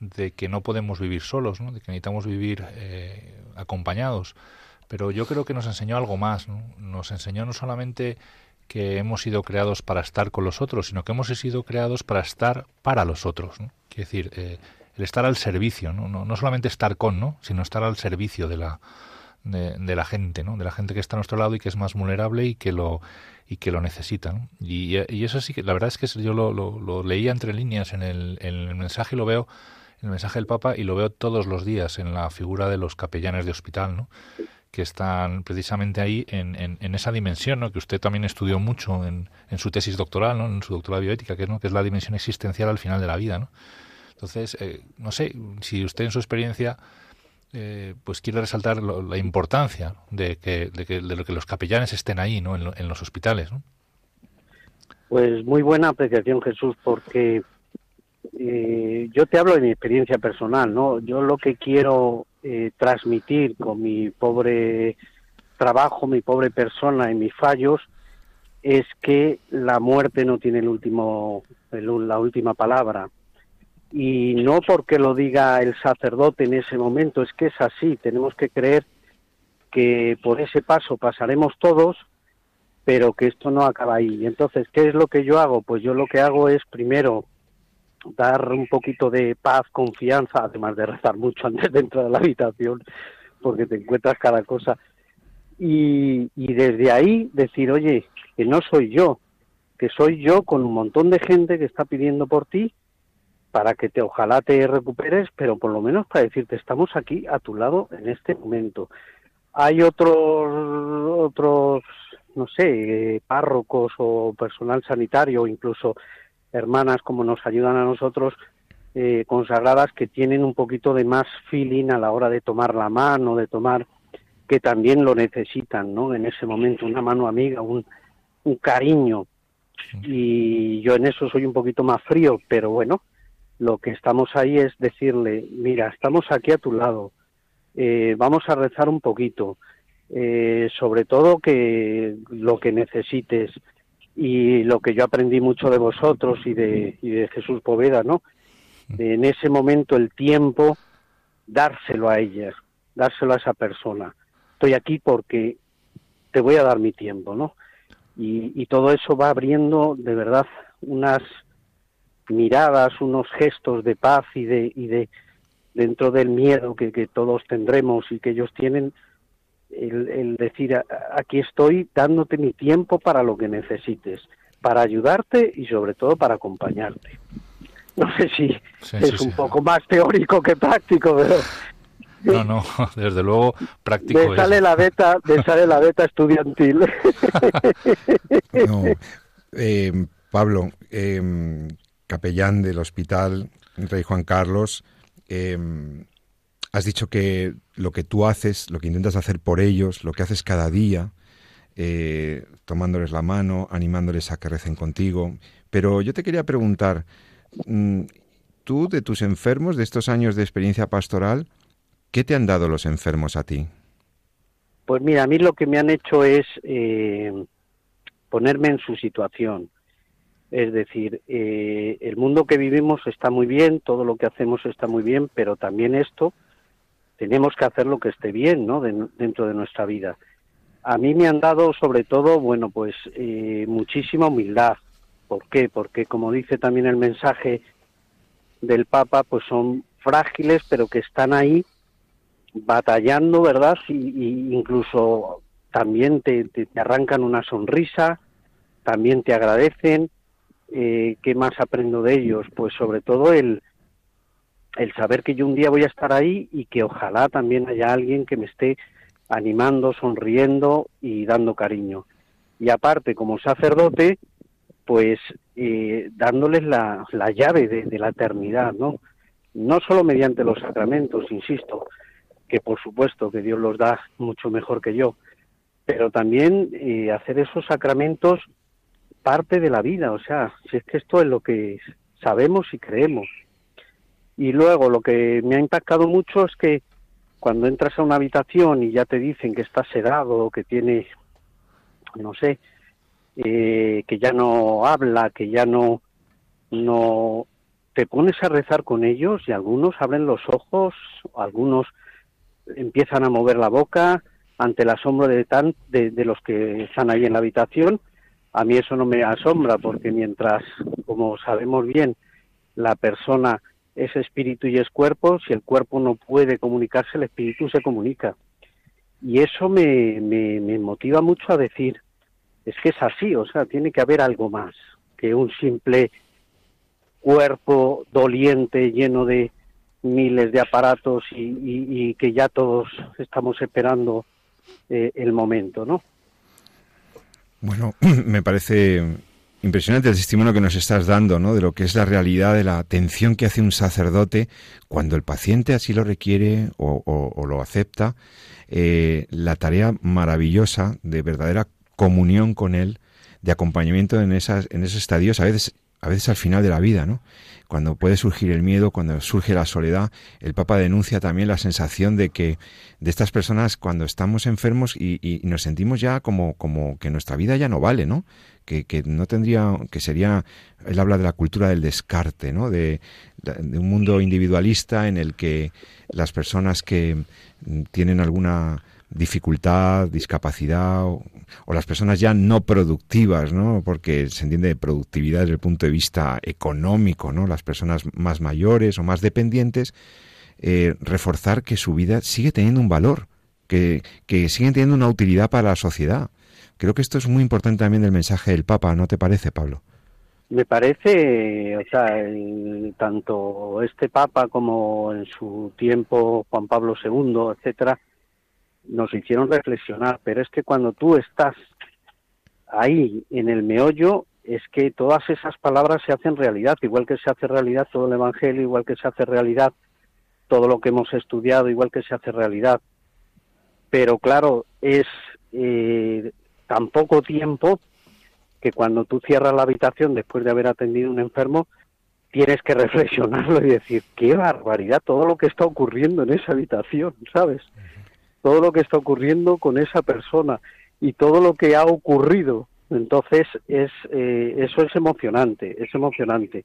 de que no podemos vivir solos, ¿no? De que necesitamos vivir eh, acompañados. Pero yo creo que nos enseñó algo más, ¿no? Nos enseñó no solamente que hemos sido creados para estar con los otros, sino que hemos sido creados para estar para los otros. ¿no? Quiere decir, eh, el estar al servicio, ¿no? ¿no? solamente estar con, ¿no? sino estar al servicio de la, de, la gente, ¿no? de la gente que está a nuestro lado y que es más vulnerable y que lo y que lo necesita. Y, eso sí que la verdad es que yo lo, lo, leía entre líneas en el, en el mensaje y lo veo en el mensaje del Papa y lo veo todos los días en la figura de los capellanes de hospital, ¿no? que están precisamente ahí en, en, esa dimensión, ¿no? que usted también estudió mucho en, en su tesis doctoral, ¿no? en su doctorado de bioética, que, ¿no? que es la dimensión existencial al final de la vida. ¿no? Entonces, eh, no sé, si usted en su experiencia eh, pues quiere resaltar la importancia de que, de lo que los capellanes estén ahí, ¿no? en, los hospitales. Pues muy buena apreciación, Jesús, porque eh, yo te hablo de mi experiencia personal, ¿no? Yo lo que quiero eh, transmitir con mi pobre trabajo, mi pobre persona y mis fallos es que la muerte no tiene el último, la última palabra. Y no porque lo diga el sacerdote en ese momento, es que es así. Tenemos que creer que por ese paso pasaremos todos, pero que esto no acaba ahí. Entonces, ¿qué es lo que yo hago? Pues yo lo que hago es primero dar un poquito de paz, confianza, además de rezar mucho antes de entrar a la habitación, porque te encuentras cada cosa. Y, y desde ahí decir, oye, que no soy yo, que soy yo con un montón de gente que está pidiendo por ti para que te ojalá te recuperes, pero por lo menos para decirte estamos aquí a tu lado en este momento. Hay otros otros no sé, párrocos o personal sanitario, incluso hermanas como nos ayudan a nosotros, eh, consagradas que tienen un poquito de más feeling a la hora de tomar la mano, de tomar, que también lo necesitan, ¿no? En ese momento, una mano amiga, un, un cariño. Y yo en eso soy un poquito más frío, pero bueno, lo que estamos ahí es decirle, mira, estamos aquí a tu lado, eh, vamos a rezar un poquito, eh, sobre todo que lo que necesites, y lo que yo aprendí mucho de vosotros y de, y de Jesús Poveda, ¿no? en ese momento el tiempo, dárselo a ella, dárselo a esa persona. Estoy aquí porque te voy a dar mi tiempo, ¿no? Y, todo eso va abriendo de verdad unas miradas, unos gestos de paz y de, y de dentro del miedo que, que todos tendremos y que ellos tienen, el, decir, aquí estoy dándote mi tiempo para lo que necesites, para ayudarte y sobre todo para acompañarte. No sé si es un poco más teórico que práctico, pero... No, no, desde luego práctico. Me sale la beta, me sale la beta estudiantil. No, eh, Pablo, eh, capellán del Hospital Rey Juan Carlos, eh, has dicho que lo que tú haces, lo que intentas hacer por ellos, lo que haces cada día, eh, tomándoles la mano, animándoles a que recen contigo. Pero yo te quería preguntar, mm, tú de tus enfermos, de estos años de experiencia pastoral, ¿qué te han dado los enfermos a ti? Pues mira, a mí lo que me han hecho es eh, ponerme en su situación. Es decir, eh, el mundo que vivimos está muy bien, todo lo que hacemos está muy bien, pero también esto tenemos que hacer lo que esté bien, ¿no? dentro de nuestra vida. A mí me han dado, sobre todo, bueno, pues eh, muchísima humildad. ¿Por qué? Porque, como dice también el mensaje del Papa, pues son frágiles, pero que están ahí batallando, ¿verdad? Y, incluso también te, te, arrancan una sonrisa, también te agradecen. Eh, ¿Qué más aprendo de ellos? Pues sobre todo el, el saber que yo un día voy a estar ahí y que ojalá también haya alguien que me esté animando, sonriendo y dando cariño. Y aparte, como sacerdote, pues eh, dándoles la, la llave de, la eternidad, ¿no? No solo mediante los sacramentos, insisto, que por supuesto que Dios los da mucho mejor que yo, pero también eh, hacer esos sacramentos parte de la vida, o sea, si es que esto es lo que sabemos y creemos. Y luego lo que me ha impactado mucho es que cuando entras a una habitación y ya te dicen que estás sedado que tiene, no sé, eh, que ya no habla, que ya no, no, te pones a rezar con ellos y algunos abren los ojos, algunos empiezan a mover la boca ante el asombro de, tan, de, de los que están ahí en la habitación. A mí eso no me asombra porque mientras, como sabemos bien, la persona es espíritu y es cuerpo, si el cuerpo no puede comunicarse, el espíritu se comunica. Y eso me, me, motiva mucho a decir, es que es así, o sea, tiene que haber algo más que un simple cuerpo doliente lleno de miles de aparatos y que ya todos estamos esperando eh, el momento, ¿no? Bueno, me parece impresionante el testimonio que nos estás dando, ¿no? De lo que es la realidad de la atención que hace un sacerdote cuando el paciente así lo requiere o, lo acepta, eh, la tarea maravillosa de verdadera comunión con él, de acompañamiento en esas, en esos estadios, a veces, a veces al final de la vida, ¿no? Cuando puede surgir el miedo, cuando surge la soledad, el Papa denuncia también la sensación de que de estas personas cuando estamos enfermos y, y nos sentimos ya como, como que nuestra vida ya no vale, ¿no? Que, que, no tendría, que sería, él habla de la cultura del descarte, ¿no? De, de, un mundo individualista en el que las personas que tienen alguna dificultad, discapacidad o, las personas ya no productivas, ¿no? Porque se entiende de productividad desde el punto de vista económico, ¿no? Las personas más mayores o más dependientes, eh, reforzar que su vida sigue teniendo un valor, que, que siguen teniendo una utilidad para la sociedad. Creo que esto es muy importante también del mensaje del Papa, ¿no te parece, Pablo? Me parece, o sea, tanto este Papa como en su tiempo Juan Pablo II, etcétera, nos hicieron reflexionar, pero es que cuando tú estás ahí en el meollo, es que todas esas palabras se hacen realidad, igual que se hace realidad todo el Evangelio, igual que se hace realidad todo lo que hemos estudiado, igual que se hace realidad. Pero claro, es eh, tan poco tiempo que cuando tú cierras la habitación después de haber atendido a un enfermo, tienes que reflexionarlo y decir, qué barbaridad todo lo que está ocurriendo en esa habitación, ¿sabes? Todo lo que está ocurriendo con esa persona y todo lo que ha ocurrido. Entonces, es, eh, eso es emocionante, es emocionante.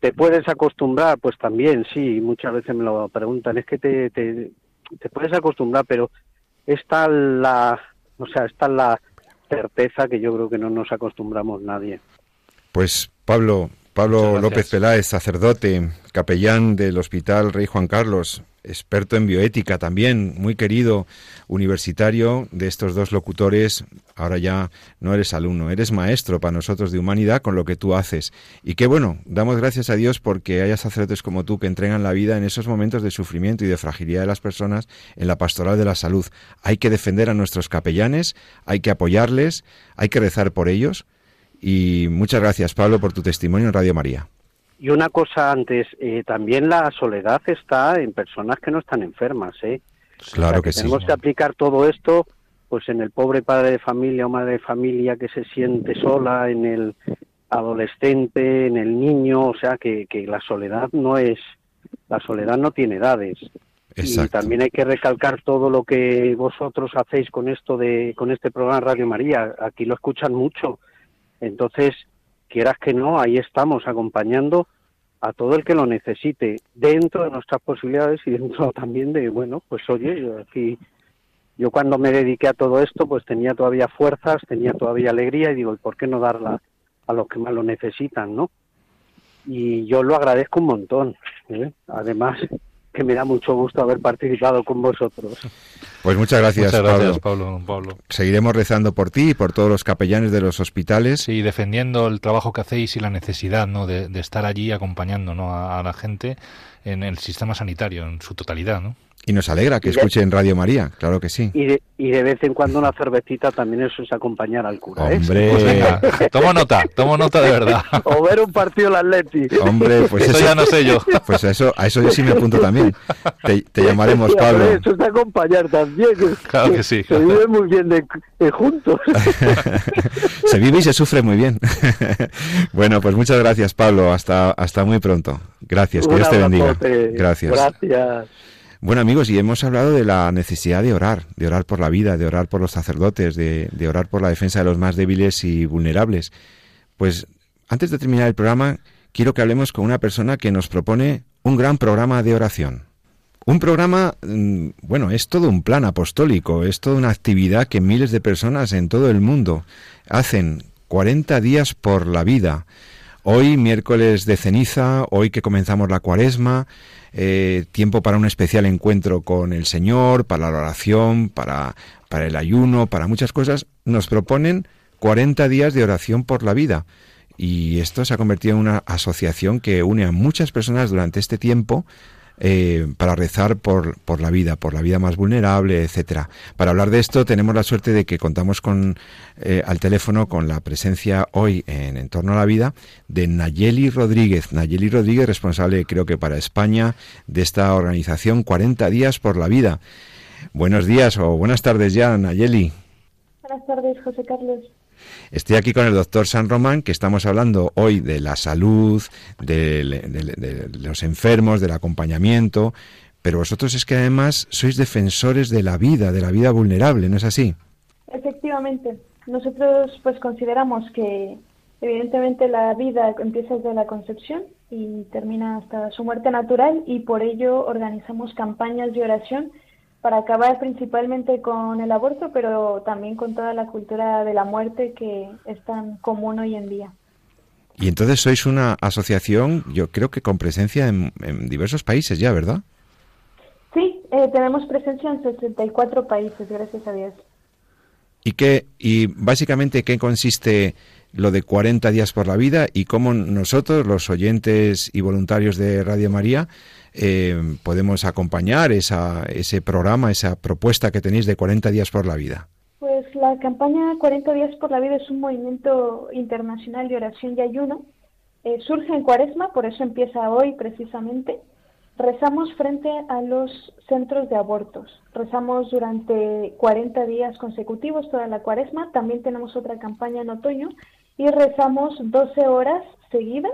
¿Te puedes acostumbrar? Pues también, sí, muchas veces me lo preguntan, es que te, te, puedes acostumbrar, pero está la, o sea, está la certeza que yo creo que no nos acostumbramos nadie. Pues Pablo, Pablo López Peláez, sacerdote, capellán del Hospital Rey Juan Carlos, experto en bioética también, muy querido universitario de estos dos locutores. Ahora ya no eres alumno, eres maestro para nosotros de humanidad con lo que tú haces. Y qué bueno, damos gracias a Dios porque haya sacerdotes como tú que entregan la vida en esos momentos de sufrimiento y de fragilidad de las personas en la pastoral de la salud. Hay que defender a nuestros capellanes, hay que apoyarles, hay que rezar por ellos. Y muchas gracias, Pablo, por tu testimonio en Radio María. Y una cosa antes, eh, también la soledad está en personas que no están enfermas, ¿eh? Claro o sea, que, que tenemos sí. que aplicar todo esto, pues en el pobre padre de familia o madre de familia que se siente sola, en el adolescente, en el niño, o sea, que, que la soledad no es, la soledad no tiene edades. Exacto. Y también hay que recalcar todo lo que vosotros hacéis con esto de, con este programa Radio María. Aquí lo escuchan mucho. Entonces, quieras que no, ahí estamos acompañando a todo el que lo necesite, dentro de nuestras posibilidades y dentro también de, bueno, pues oye, yo aquí, yo cuando me dediqué a todo esto, pues tenía todavía fuerzas, tenía todavía alegría y digo, ¿y por qué no darla a los que más lo necesitan, no? Y yo lo agradezco un montón. ¿eh? Además, que me da mucho gusto haber participado con vosotros. Pues muchas gracias, Muchas gracias, Pablo. Pablo, Pablo. Seguiremos rezando por ti y por todos los capellanes de los hospitales. Sí, defendiendo el trabajo que hacéis y la necesidad ¿no? de, de estar allí acompañando ¿no? a, a la gente en el sistema sanitario en su totalidad. ¿no? Y nos alegra que escuchen Radio María, claro que sí. Y de, y de vez en cuando una cervecita también eso es acompañar al cura, ¿eh? Hombre, Pues venga, tomo nota, tomo nota de verdad. O ver un partido del Atleti. hombre, pues Eso eso, ya no sé yo. pues a eso, a eso yo sí me apunto también. Te, te llamaremos Pablo. Eso es acompañar también. Claro que sí, Se vive muy bien de, de juntos. se vive y se sufre muy bien. bueno, pues muchas gracias, Pablo. Hasta, hasta muy pronto. Gracias, que Dios te bendiga. Gracias. Gracias. Bueno amigos, y hemos hablado de la necesidad de orar, de orar por la vida, de orar por los sacerdotes, de, de orar por la defensa de los más débiles y vulnerables. Pues antes de terminar el programa, quiero que hablemos con una persona que nos propone un gran programa de oración. Un programa, mm, bueno, es todo un plan apostólico, es toda una actividad que miles de personas en todo el mundo hacen 40 días por la vida. Hoy, miércoles de ceniza, hoy que comenzamos la cuaresma, eh, tiempo para un especial encuentro con el Señor, para la oración, para, para el ayuno, para muchas cosas, nos proponen 40 días de oración por la vida. Y esto se ha convertido en una asociación que une a muchas personas durante este tiempo eh, para rezar por, por la vida, por la vida más vulnerable, etcétera. Para hablar de esto tenemos la suerte de que contamos con eh, al teléfono con la presencia hoy en, en torno a la vida de Nayeli Rodríguez. Nayeli Rodríguez, responsable creo que para España de esta organización 40 días por la vida. Buenos días o buenas tardes ya, Nayeli. Buenas tardes, José Carlos. Estoy aquí con el doctor San Román, que estamos hablando hoy de la salud, de, de- los enfermos, del acompañamiento, pero vosotros es que además sois defensores de la vida, de la vida vulnerable, ¿no es así? Efectivamente, nosotros pues consideramos que evidentemente la vida empieza desde la concepción y termina hasta su muerte natural y por ello organizamos campañas de oración para acabar principalmente con el aborto, pero también con toda la cultura de la muerte que es tan común hoy en día. Y entonces sois una asociación, yo creo que con presencia en, en diversos países ya, ¿verdad? Sí, eh, tenemos presencia en 64 países, gracias a Dios. ¿Y qué, y básicamente qué consiste lo de 40 días por la vida y cómo nosotros, los oyentes y voluntarios de Radio María, eh, podemos acompañar esa, ese programa, esa propuesta que tenéis de 40 días por la vida? Pues la campaña 40 días por la vida es un movimiento internacional de oración y ayuno. Eh, surge en Cuaresma, por eso empieza hoy precisamente. Rezamos frente a los centros de abortos. Rezamos durante 40 días consecutivos toda la Cuaresma. También tenemos otra campaña en otoño y rezamos 12 horas seguidas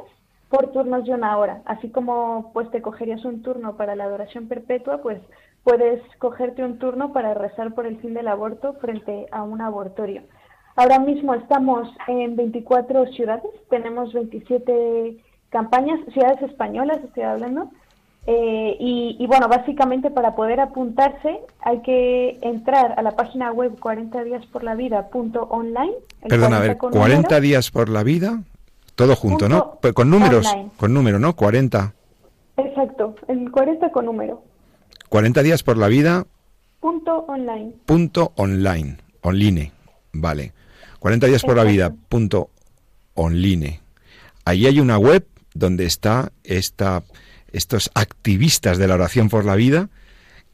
por turnos de una hora. Así como pues te cogerías un turno para la adoración perpetua, pues puedes cogerte un turno para rezar por el fin del aborto frente a un abortorio. Ahora mismo estamos en 24 ciudades, tenemos 27 campañas, ciudades españolas estoy hablando, eh, y, y, bueno, básicamente para poder apuntarse hay que entrar a la página web 40 días por la vida punto online. Perdona, a ver, 40 número, días por la vida, todo junto, ¿no? Con números, online. con número, ¿no? 40. Exacto, el 40 con número. 40 días por la vida. Punto online. Punto online. Online. Vale. 40 días por la vida. Punto online. Ahí hay una web donde está esta, estos activistas de la oración por la vida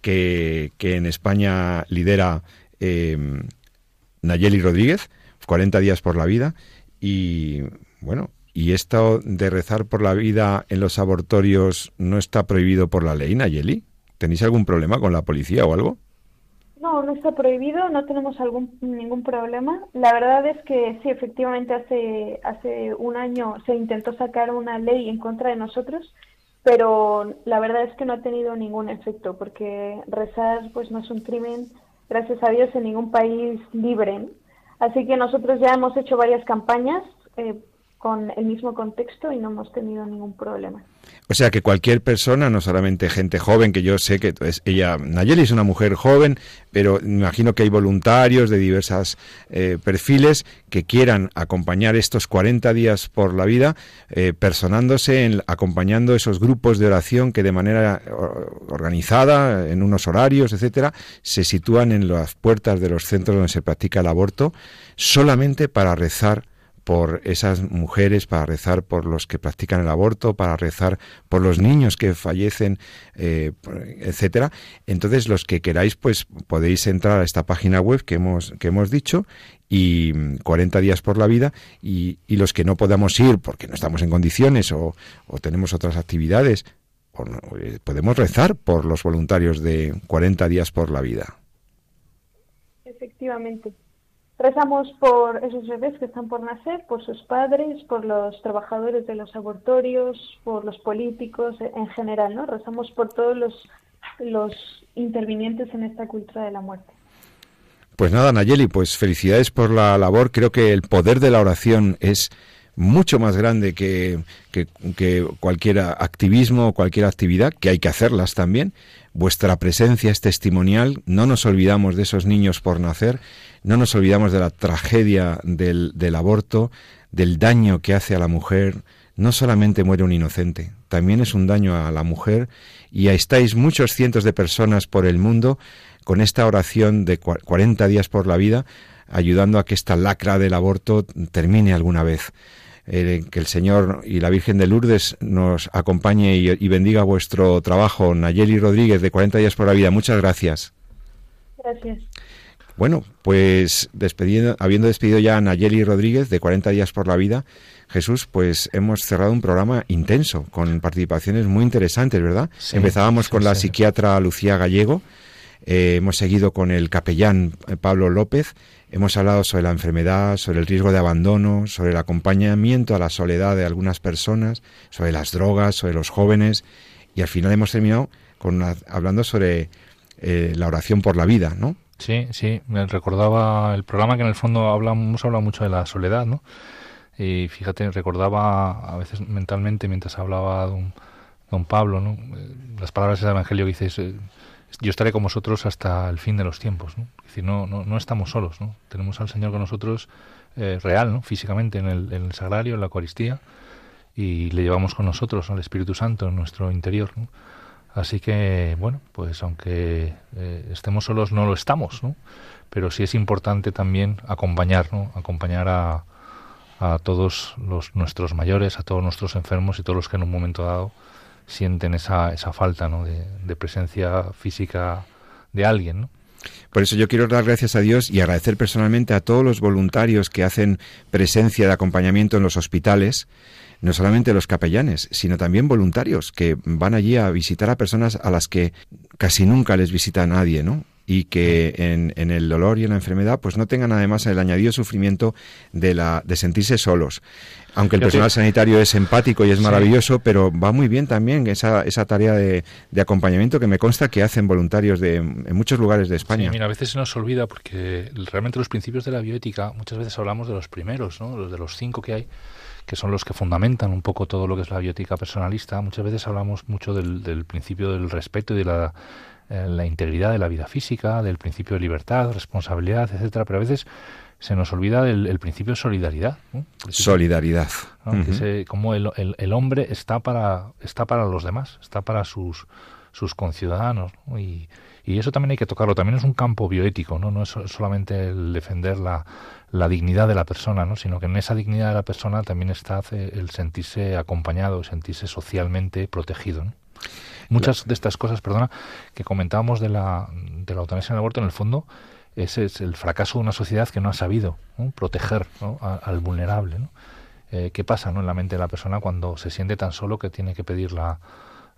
que, en España lidera eh, Nayeli Rodríguez, 40 días por la vida. Y bueno, ¿y esto de rezar por la vida en los abortorios no está prohibido por la ley, Nayeli? ¿Tenéis algún problema con la policía o algo? No, no está prohibido, no tenemos algún ningún problema. La verdad es que sí, efectivamente hace hace un año se intentó sacar una ley en contra de nosotros, pero la verdad es que no ha tenido ningún efecto porque rezar pues no es un crimen, gracias a Dios en ningún país libre. Así que nosotros ya hemos hecho varias campañas eh, con el mismo contexto y no hemos tenido ningún problema. O sea que cualquier persona, no solamente gente joven, que yo sé que es ella, Nayeli es una mujer joven, pero me imagino que hay voluntarios de diversos eh, perfiles que quieran acompañar estos 40 días por la vida, eh, personándose, en, acompañando esos grupos de oración que de manera organizada, en unos horarios, etcétera, se sitúan en las puertas de los centros donde se practica el aborto, solamente para rezar por esas mujeres, para rezar por los que practican el aborto, para rezar por los niños que fallecen, eh, etcétera. Entonces, los que queráis, pues podéis entrar a esta página web que hemos, que hemos dicho y 40 mm, días por la vida y, y los que no podamos ir porque no estamos en condiciones o, o tenemos otras actividades, eh, podemos rezar por los voluntarios de 40 días por la vida. Efectivamente. Rezamos por esos bebés que están por nacer, por sus padres, por los trabajadores de los abortorios, por los políticos en general, ¿no? Rezamos por todos los, los intervinientes en esta cultura de la muerte. Pues nada, Nayeli, pues felicidades por la labor. Creo que el poder de la oración es mucho más grande que, que, cualquier activismo o cualquier actividad, que hay que hacerlas también. Vuestra presencia es testimonial, no nos olvidamos de esos niños por nacer no nos olvidamos de la tragedia del, del aborto, del daño que hace a la mujer. No solamente muere un inocente, también es un daño a la mujer y estáis muchos cientos de personas por el mundo con esta oración de 40 días por la vida, ayudando a que esta lacra del aborto termine alguna vez. Eh, que el Señor y la Virgen de Lourdes nos acompañe y, y, bendiga vuestro trabajo. Nayeli Rodríguez, de 40 días por la vida, muchas gracias. Gracias. Bueno, pues despedido, habiendo despedido ya a Nayeli Rodríguez de 40 días por la vida, Jesús, pues hemos cerrado un programa intenso, con participaciones muy interesantes, ¿verdad? Sí, Empezábamos sí, con la sí. psiquiatra Lucía Gallego, eh, hemos seguido con el capellán eh, Pablo López, hemos hablado sobre la enfermedad, sobre el riesgo de abandono, sobre el acompañamiento a la soledad de algunas personas, sobre las drogas, sobre los jóvenes, y al final hemos terminado con una, hablando sobre eh, la oración por la vida, ¿no? Sí, sí, me recordaba el programa que en el fondo hablamos, hemos hablado mucho de la soledad, ¿no? Y fíjate, recordaba a veces mentalmente mientras hablaba don, don Pablo, ¿no? Eh, Las palabras del Evangelio que dices, eh, yo estaré con vosotros hasta el fin de los tiempos, ¿no? Decir, no, no, no estamos solos, ¿no? Tenemos al Señor con nosotros eh, real, ¿no? Físicamente en el, en el sagrario, en la Eucaristía, y le llevamos con nosotros al Espíritu Santo en nuestro interior. Así que, bueno, pues aunque eh, estemos solos, no lo estamos, ¿no? Pero sí es importante también acompañar, ¿no? Acompañar a, a todos los, nuestros mayores, a todos nuestros enfermos y todos los que en un momento dado sienten esa, esa falta, ¿no? De, presencia física de alguien, ¿no? Por eso yo quiero dar gracias a Dios y agradecer personalmente a todos los voluntarios que hacen presencia de acompañamiento en los hospitales, no solamente los capellanes, sino también voluntarios que van allí a visitar a personas a las que casi nunca les visita nadie, ¿no? Y que en, en, el dolor y en la enfermedad pues no tengan además el añadido sufrimiento de la de sentirse solos aunque el personal sanitario es empático y es maravilloso sí. pero va muy bien también esa, esa tarea de, de, acompañamiento que me consta que hacen voluntarios de en muchos lugares de España sí, mira a veces se nos olvida porque realmente los principios de la bioética muchas veces hablamos de los primeros ¿no? los de los cinco que hay que son los que fundamentan un poco todo lo que es la bioética personalista muchas veces hablamos mucho del, del principio del respeto y de la eh, la integridad de la vida física, del principio de libertad, responsabilidad, etcétera, pero a veces se nos olvida del el principio de solidaridad. ¿no? Solidaridad. ¿no? Uh -huh. se, como el, el, el, hombre está para, está para los demás, está para sus, sus conciudadanos. ¿no? Y, y, eso también hay que tocarlo. También es un campo bioético, no, no es solamente el defender la, la dignidad de la persona, ¿no? sino que en esa dignidad de la persona también está el sentirse acompañado, sentirse socialmente protegido. ¿no? Muchas de estas cosas, perdona, que comentábamos de la, de la eutanasia en el aborto, en el fondo, ese es el fracaso de una sociedad que no ha sabido proteger al vulnerable. ¿no? Eh, ¿Qué pasa ¿no? en la mente de la persona cuando se siente tan solo que tiene que pedir la,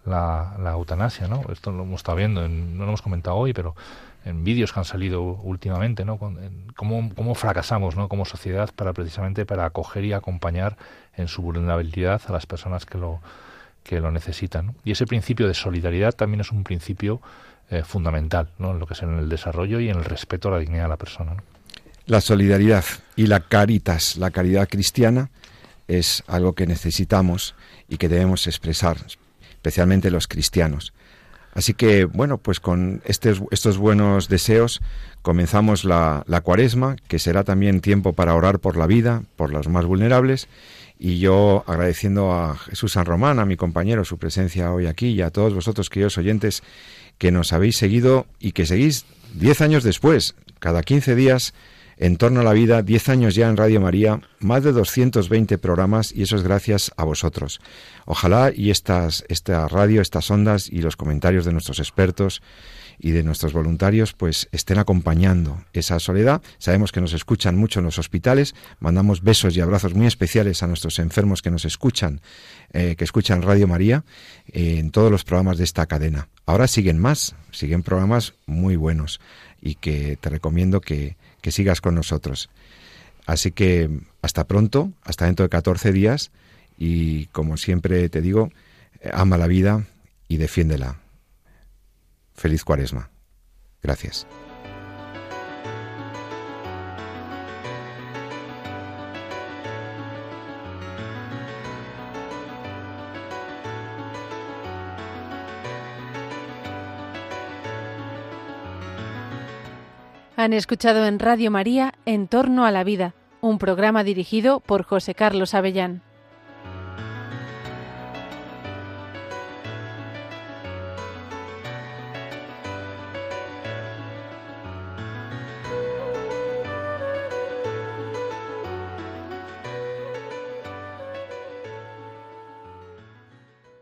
la, la eutanasia? ¿no? Esto lo hemos estado viendo, en, no lo hemos comentado hoy, pero en vídeos que han salido últimamente, ¿no? ¿Cómo, cómo fracasamos ¿no? como sociedad para precisamente para acoger y acompañar en su vulnerabilidad a las personas que lo, que lo necesitan. Y ese principio de solidaridad también es un principio eh, fundamental ¿no? en lo que es en el desarrollo y en el respeto a la dignidad de la persona. La solidaridad y la caritas, la caridad cristiana, es algo que necesitamos y que debemos expresar, especialmente los cristianos. Así que, bueno, pues con estos, estos buenos deseos comenzamos la, la, cuaresma, que será también tiempo para orar por la vida, por los más vulnerables. Y yo agradeciendo a Jesús San Román, a mi compañero, su presencia hoy aquí y a todos vosotros, queridos oyentes, que nos habéis seguido y que seguís diez años después, cada quince días, en torno a la vida, 10 años ya en Radio María, más de 220 programas y eso es gracias a vosotros. Ojalá y estas, esta radio, estas ondas y los comentarios de nuestros expertos y de nuestros voluntarios pues estén acompañando esa soledad. Sabemos que nos escuchan mucho en los hospitales. Mandamos besos y abrazos muy especiales a nuestros enfermos que nos escuchan, eh, que escuchan Radio María eh, en todos los programas de esta cadena. Ahora siguen más, siguen programas muy buenos y que te recomiendo que, que sigas con nosotros. Así que hasta pronto, hasta dentro de 14 días y como siempre te digo, ama la vida y defiéndela. Feliz cuaresma. Gracias. Han escuchado en Radio María En torno a la vida, un programa dirigido por José Carlos Avellán.